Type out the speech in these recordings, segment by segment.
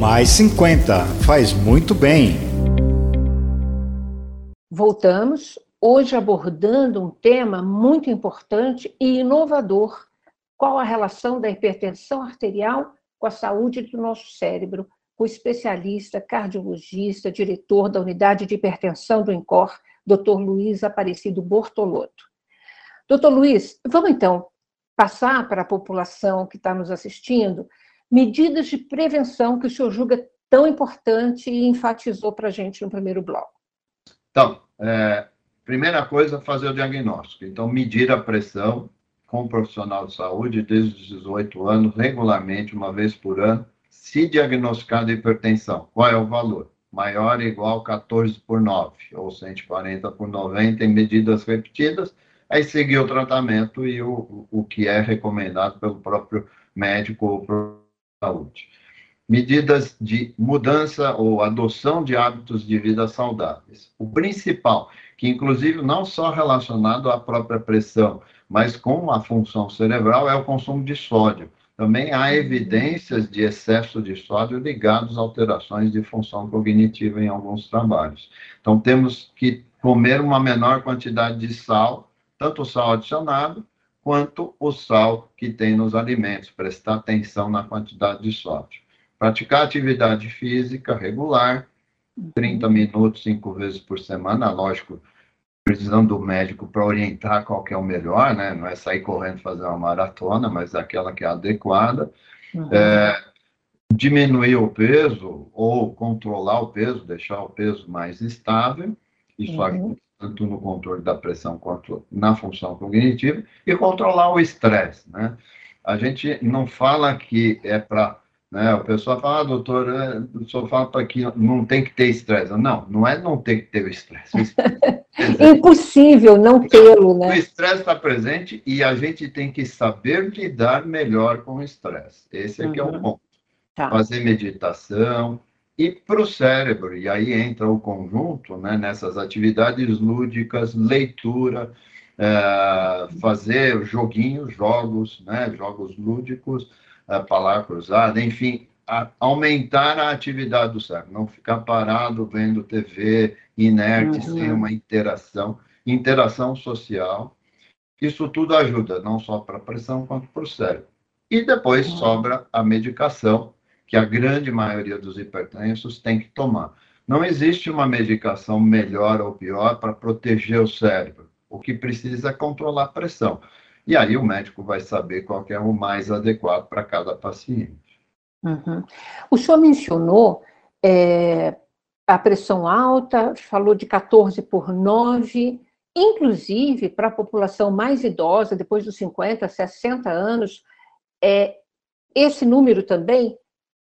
Mais 50 faz muito bem. Voltamos, hoje abordando um tema muito importante e inovador. Qual a relação da hipertensão arterial com a saúde do nosso cérebro? O especialista, cardiologista, diretor da unidade de hipertensão do INCOR, Dr. Luiz Aparecido Bortolotto. Doutor Luiz, vamos então passar para a população que está nos assistindo medidas de prevenção que o senhor julga tão importante e enfatizou para a gente no primeiro bloco. Então, é, primeira coisa, fazer o diagnóstico. Então, medir a pressão com um profissional de saúde desde os 18 anos, regularmente, uma vez por ano, se diagnosticar de hipertensão. Qual é o valor? Maior ou igual 14 por 9, ou 140 por 90 em medidas repetidas, aí seguir o tratamento e o, o que é recomendado pelo próprio médico ou saúde. Medidas de mudança ou adoção de hábitos de vida saudáveis. O principal, que inclusive não só relacionado à própria pressão, mas com a função cerebral, é o consumo de sódio. Também há evidências de excesso de sódio ligados a alterações de função cognitiva em alguns trabalhos. Então, temos que comer uma menor quantidade de sal, tanto o sal adicionado, quanto o sal que tem nos alimentos, prestar atenção na quantidade de sódio. Praticar atividade física regular, 30 minutos, cinco vezes por semana, lógico, precisando do médico para orientar qual que é o melhor, né? Não é sair correndo fazer uma maratona, mas aquela que é adequada. Uhum. É, diminuir o peso ou controlar o peso, deixar o peso mais estável. Isso uhum tanto no controle da pressão quanto na função cognitiva, e controlar o estresse, né? A gente não fala que é para, né, o pessoal fala, ah, doutor, é, o senhor fala para que não tem que ter estresse. Não, não é não ter que ter o estresse. Impossível não tê-lo, né? O estresse está presente e a gente tem que saber lidar melhor com o estresse. Esse aqui uhum. é o uhum. ponto. Tá. Fazer meditação, e para o cérebro, e aí entra o conjunto né, nessas atividades lúdicas, leitura, é, fazer joguinhos, jogos, né, jogos lúdicos, é, palavra cruzada, enfim, a, aumentar a atividade do cérebro, não ficar parado vendo TV, inerte, uhum. sem uma interação, interação social. Isso tudo ajuda, não só para a pressão, quanto para o cérebro. E depois uhum. sobra a medicação, que a grande maioria dos hipertensos tem que tomar. Não existe uma medicação melhor ou pior para proteger o cérebro. O que precisa é controlar a pressão. E aí o médico vai saber qual é o mais adequado para cada paciente. Uhum. O senhor mencionou é, a pressão alta, falou de 14 por 9, inclusive para a população mais idosa, depois dos 50, 60 anos, é, esse número também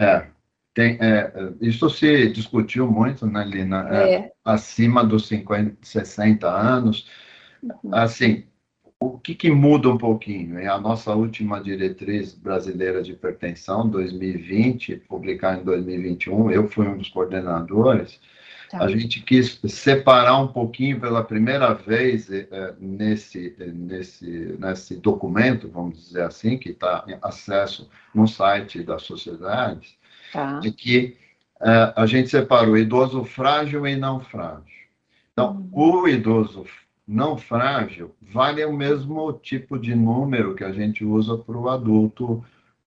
é, tem, é, isso se discutiu muito, né, Lina? É, é. acima dos 50, 60 anos. Uhum. Assim, o que, que, muda um pouquinho? É a nossa última diretriz brasileira de hipertensão, 2020, publicada em 2021, eu fui um dos coordenadores. Tá. A gente quis separar um pouquinho pela primeira vez é, nesse, nesse, nesse documento, vamos dizer assim, que está em acesso no site da sociedade, tá. de que é, a gente separou idoso frágil e não frágil. Então, uhum. o idoso não frágil vale o mesmo tipo de número que a gente usa para o adulto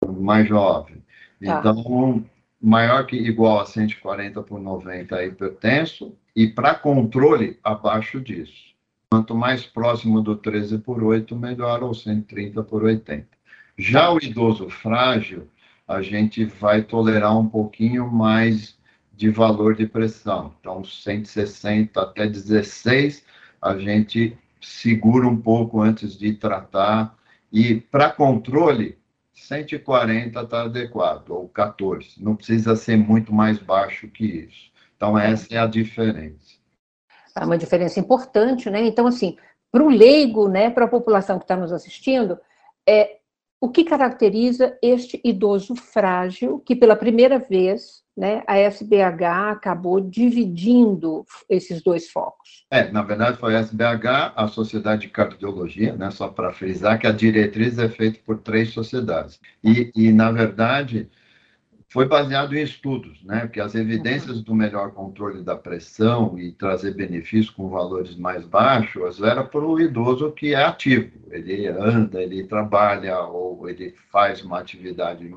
mais jovem. Tá. Então, maior que igual a 140 por 90 é hipertenso e para controle abaixo disso. Quanto mais próximo do 13 por 8, melhor, ou 130 por 80. Já o idoso frágil, a gente vai tolerar um pouquinho mais de valor de pressão. Então, 160 até 16, a gente segura um pouco antes de tratar. E para controle, 140 está adequado, ou 14. Não precisa ser muito mais baixo que isso. Então, essa é a diferença. É uma diferença importante, né? Então, assim, para o leigo, né, para a população que está nos assistindo, é, o que caracteriza este idoso frágil, que pela primeira vez né, a SBH acabou dividindo esses dois focos. É, na verdade foi a SBH, a Sociedade de Cardiologia, né, só para frisar que a diretriz é feita por três sociedades. E, e, na verdade, foi baseado em estudos, né? Porque as evidências do melhor controle da pressão e trazer benefícios com valores mais baixos era para o idoso que é ativo. Ele anda, ele trabalha ou ele faz uma atividade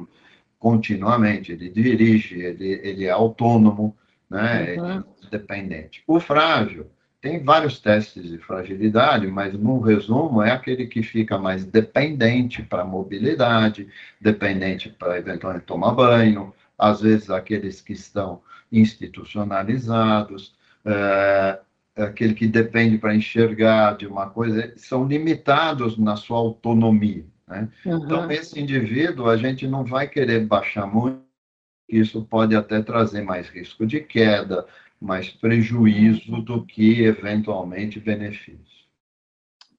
continuamente, ele dirige, ele, ele é autônomo, né? Uhum. Ele é dependente. O frágil tem vários testes de fragilidade, mas no resumo é aquele que fica mais dependente para mobilidade, dependente para eventualmente tomar banho, às vezes aqueles que estão institucionalizados, é, aquele que depende para enxergar de uma coisa, são limitados na sua autonomia. Né? Uhum. Então, esse indivíduo, a gente não vai querer baixar muito, isso pode até trazer mais risco de queda, mais prejuízo do que eventualmente benefício.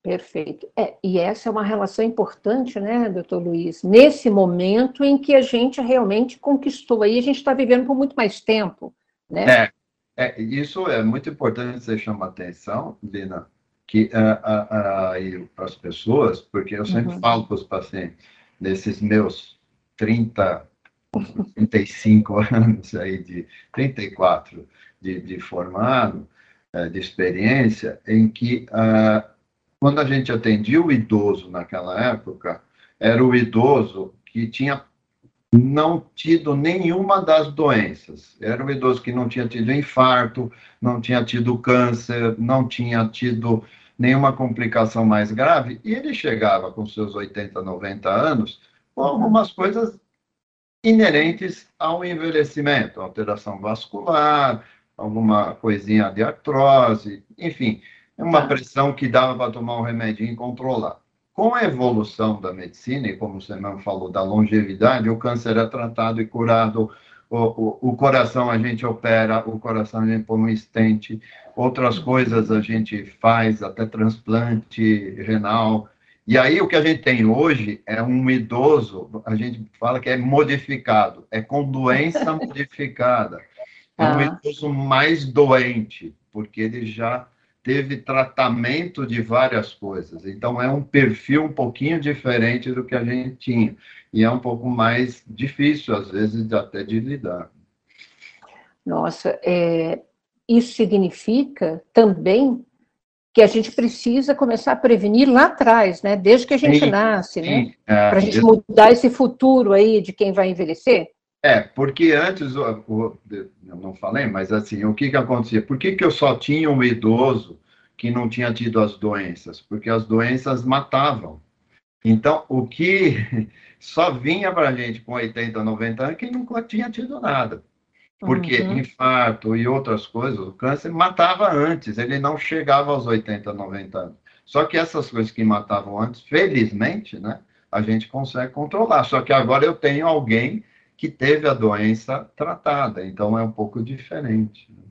Perfeito. É, e essa é uma relação importante, né, doutor Luiz? Nesse momento em que a gente realmente conquistou aí, a gente está vivendo por muito mais tempo, né? É, é, isso é muito importante você chamar atenção, Lina, que uh, uh, uh, para as pessoas, porque eu sempre uhum. falo para os pacientes, nesses meus 30, 35 anos aí, de 34 de, de formado, eh, de experiência, em que uh, quando a gente atendia o idoso naquela época, era o idoso que tinha não tido nenhuma das doenças. Era o idoso que não tinha tido infarto, não tinha tido câncer, não tinha tido nenhuma complicação mais grave, e ele chegava com seus 80, 90 anos com algumas coisas inerentes ao envelhecimento, alteração vascular, alguma coisinha de artrose, enfim, é uma tá. pressão que dava para tomar um remédio e controlar. Com a evolução da medicina, e como você mesmo falou, da longevidade, o câncer é tratado e curado, o, o, o coração a gente opera, o coração a gente põe um estente, outras coisas a gente faz, até transplante renal. E aí o que a gente tem hoje é um idoso, a gente fala que é modificado, é com doença modificada. É um idoso mais doente, porque ele já teve tratamento de várias coisas. Então, é um perfil um pouquinho diferente do que a gente tinha. E é um pouco mais difícil, às vezes, até de lidar. Nossa, é, isso significa também que a gente precisa começar a prevenir lá atrás, né? Desde que a gente sim, nasce, né? sim. né? É, Para a gente mudar esse futuro aí de quem vai envelhecer. É, porque antes, eu não falei, mas assim, o que que acontecia? Por que que eu só tinha um idoso que não tinha tido as doenças? Porque as doenças matavam. Então, o que só vinha para a gente com 80, 90 anos, quem nunca tinha tido nada. Porque uhum. infarto e outras coisas, o câncer matava antes, ele não chegava aos 80, 90 anos. Só que essas coisas que matavam antes, felizmente, né, a gente consegue controlar. Só que agora eu tenho alguém que teve a doença tratada, então é um pouco diferente. Né?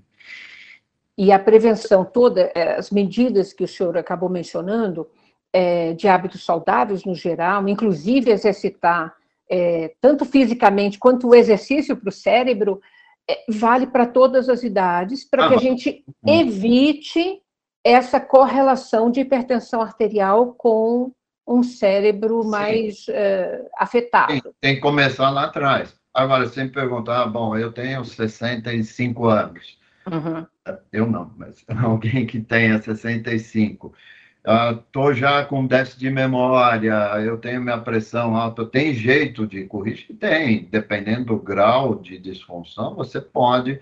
E a prevenção toda, é, as medidas que o senhor acabou mencionando, é, de hábitos saudáveis no geral, inclusive exercitar é, tanto fisicamente quanto o exercício para o cérebro, é, vale para todas as idades, para ah, que a gente hum. evite essa correlação de hipertensão arterial com um cérebro mais uh, afetado. Tem, tem, que começar lá atrás. Agora, você me perguntar, ah, bom, eu tenho 65 anos. Uhum. Eu não, mas alguém que tenha 65. Estou uh, já com déficit de memória, eu tenho minha pressão alta. Tem jeito de corrigir? Tem. Dependendo do grau de disfunção, você pode,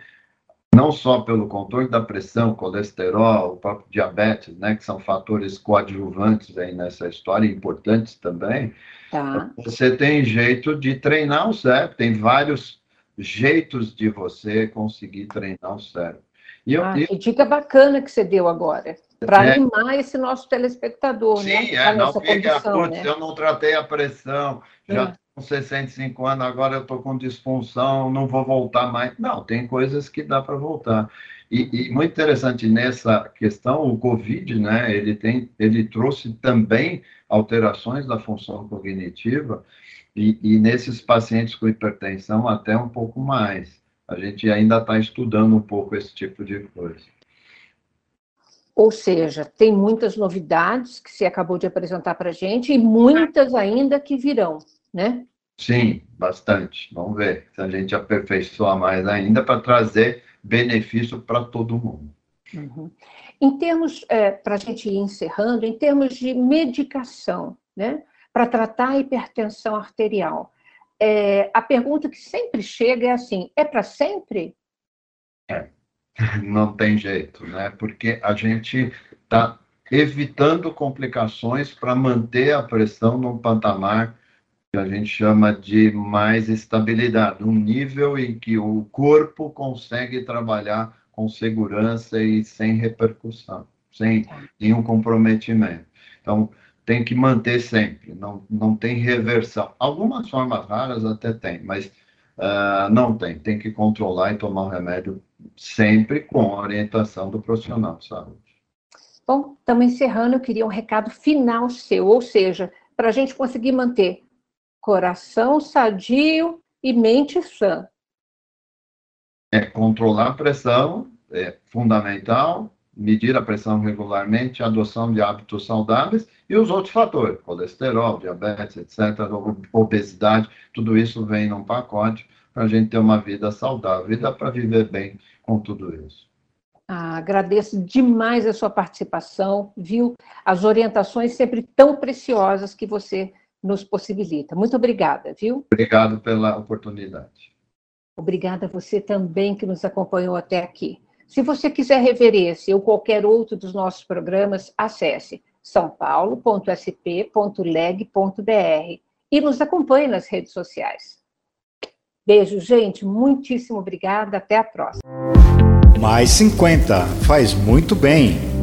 não só pelo controle da pressão, colesterol, o próprio diabetes, né, que são fatores coadjuvantes aí nessa história, importantes também, Tá. Você tem jeito de treinar o cérebro, tem vários jeitos de você conseguir treinar o cérebro. E eu, ah, que dica bacana que você deu agora, para é, animar esse nosso telespectador, sim, né? Sim, é, não fica, putz, né? eu não tratei a pressão, já é. Com 65 anos, agora eu estou com disfunção, não vou voltar mais. Não, tem coisas que dá para voltar. E, e, muito interessante nessa questão, o COVID, né, ele, tem, ele trouxe também alterações da função cognitiva, e, e nesses pacientes com hipertensão até um pouco mais. A gente ainda está estudando um pouco esse tipo de coisa. Ou seja, tem muitas novidades que você acabou de apresentar para a gente e muitas ainda que virão, né? Sim, bastante. Vamos ver se a gente aperfeiçoa mais ainda para trazer benefício para todo mundo. Uhum. Em termos, é, para a gente ir encerrando, em termos de medicação, né, para tratar a hipertensão arterial, é, a pergunta que sempre chega é assim: é para sempre? É, não tem jeito, né? Porque a gente está evitando complicações para manter a pressão num patamar a gente chama de mais estabilidade, um nível em que o corpo consegue trabalhar com segurança e sem repercussão, sem nenhum comprometimento. Então, tem que manter sempre, não, não tem reversão. Algumas formas raras até tem, mas uh, não tem. Tem que controlar e tomar o remédio sempre com a orientação do profissional de saúde. Bom, estamos encerrando. Eu queria um recado final seu, ou seja, para a gente conseguir manter coração sadio e mente sã. É controlar a pressão, é fundamental, medir a pressão regularmente, adoção de hábitos saudáveis e os outros fatores, colesterol, diabetes, etc., obesidade, tudo isso vem num pacote para a gente ter uma vida saudável e dá para viver bem com tudo isso. Ah, agradeço demais a sua participação, viu? As orientações sempre tão preciosas que você nos possibilita. Muito obrigada, viu? Obrigado pela oportunidade. Obrigada a você também que nos acompanhou até aqui. Se você quiser rever esse ou qualquer outro dos nossos programas, acesse sãopaulo.sp.leg.br e nos acompanhe nas redes sociais. Beijo, gente. Muitíssimo obrigada. Até a próxima. Mais 50 faz muito bem.